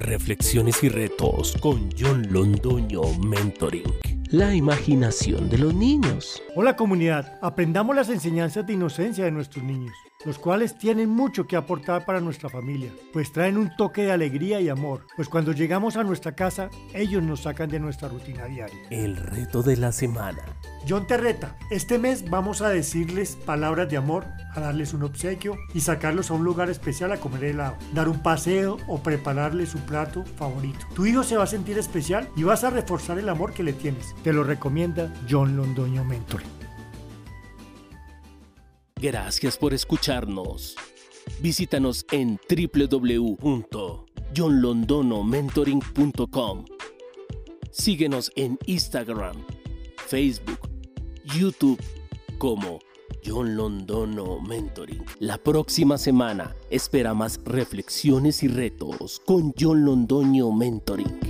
Reflexiones y retos con John Londoño Mentoring. La imaginación de los niños. Hola comunidad, aprendamos las enseñanzas de inocencia de nuestros niños, los cuales tienen mucho que aportar para nuestra familia, pues traen un toque de alegría y amor, pues cuando llegamos a nuestra casa, ellos nos sacan de nuestra rutina diaria. El reto de la semana. John Terreta, este mes vamos a decirles palabras de amor, a darles un obsequio y sacarlos a un lugar especial a comer helado, dar un paseo o prepararle su plato favorito. Tu hijo se va a sentir especial y vas a reforzar el amor que le tienes. Te lo recomienda John Londoño Mentor. Gracias por escucharnos. Visítanos en www.johnlondonomentoring.com. Síguenos en Instagram, Facebook, YouTube como John Londono Mentoring. La próxima semana espera más reflexiones y retos con John Londoño Mentoring.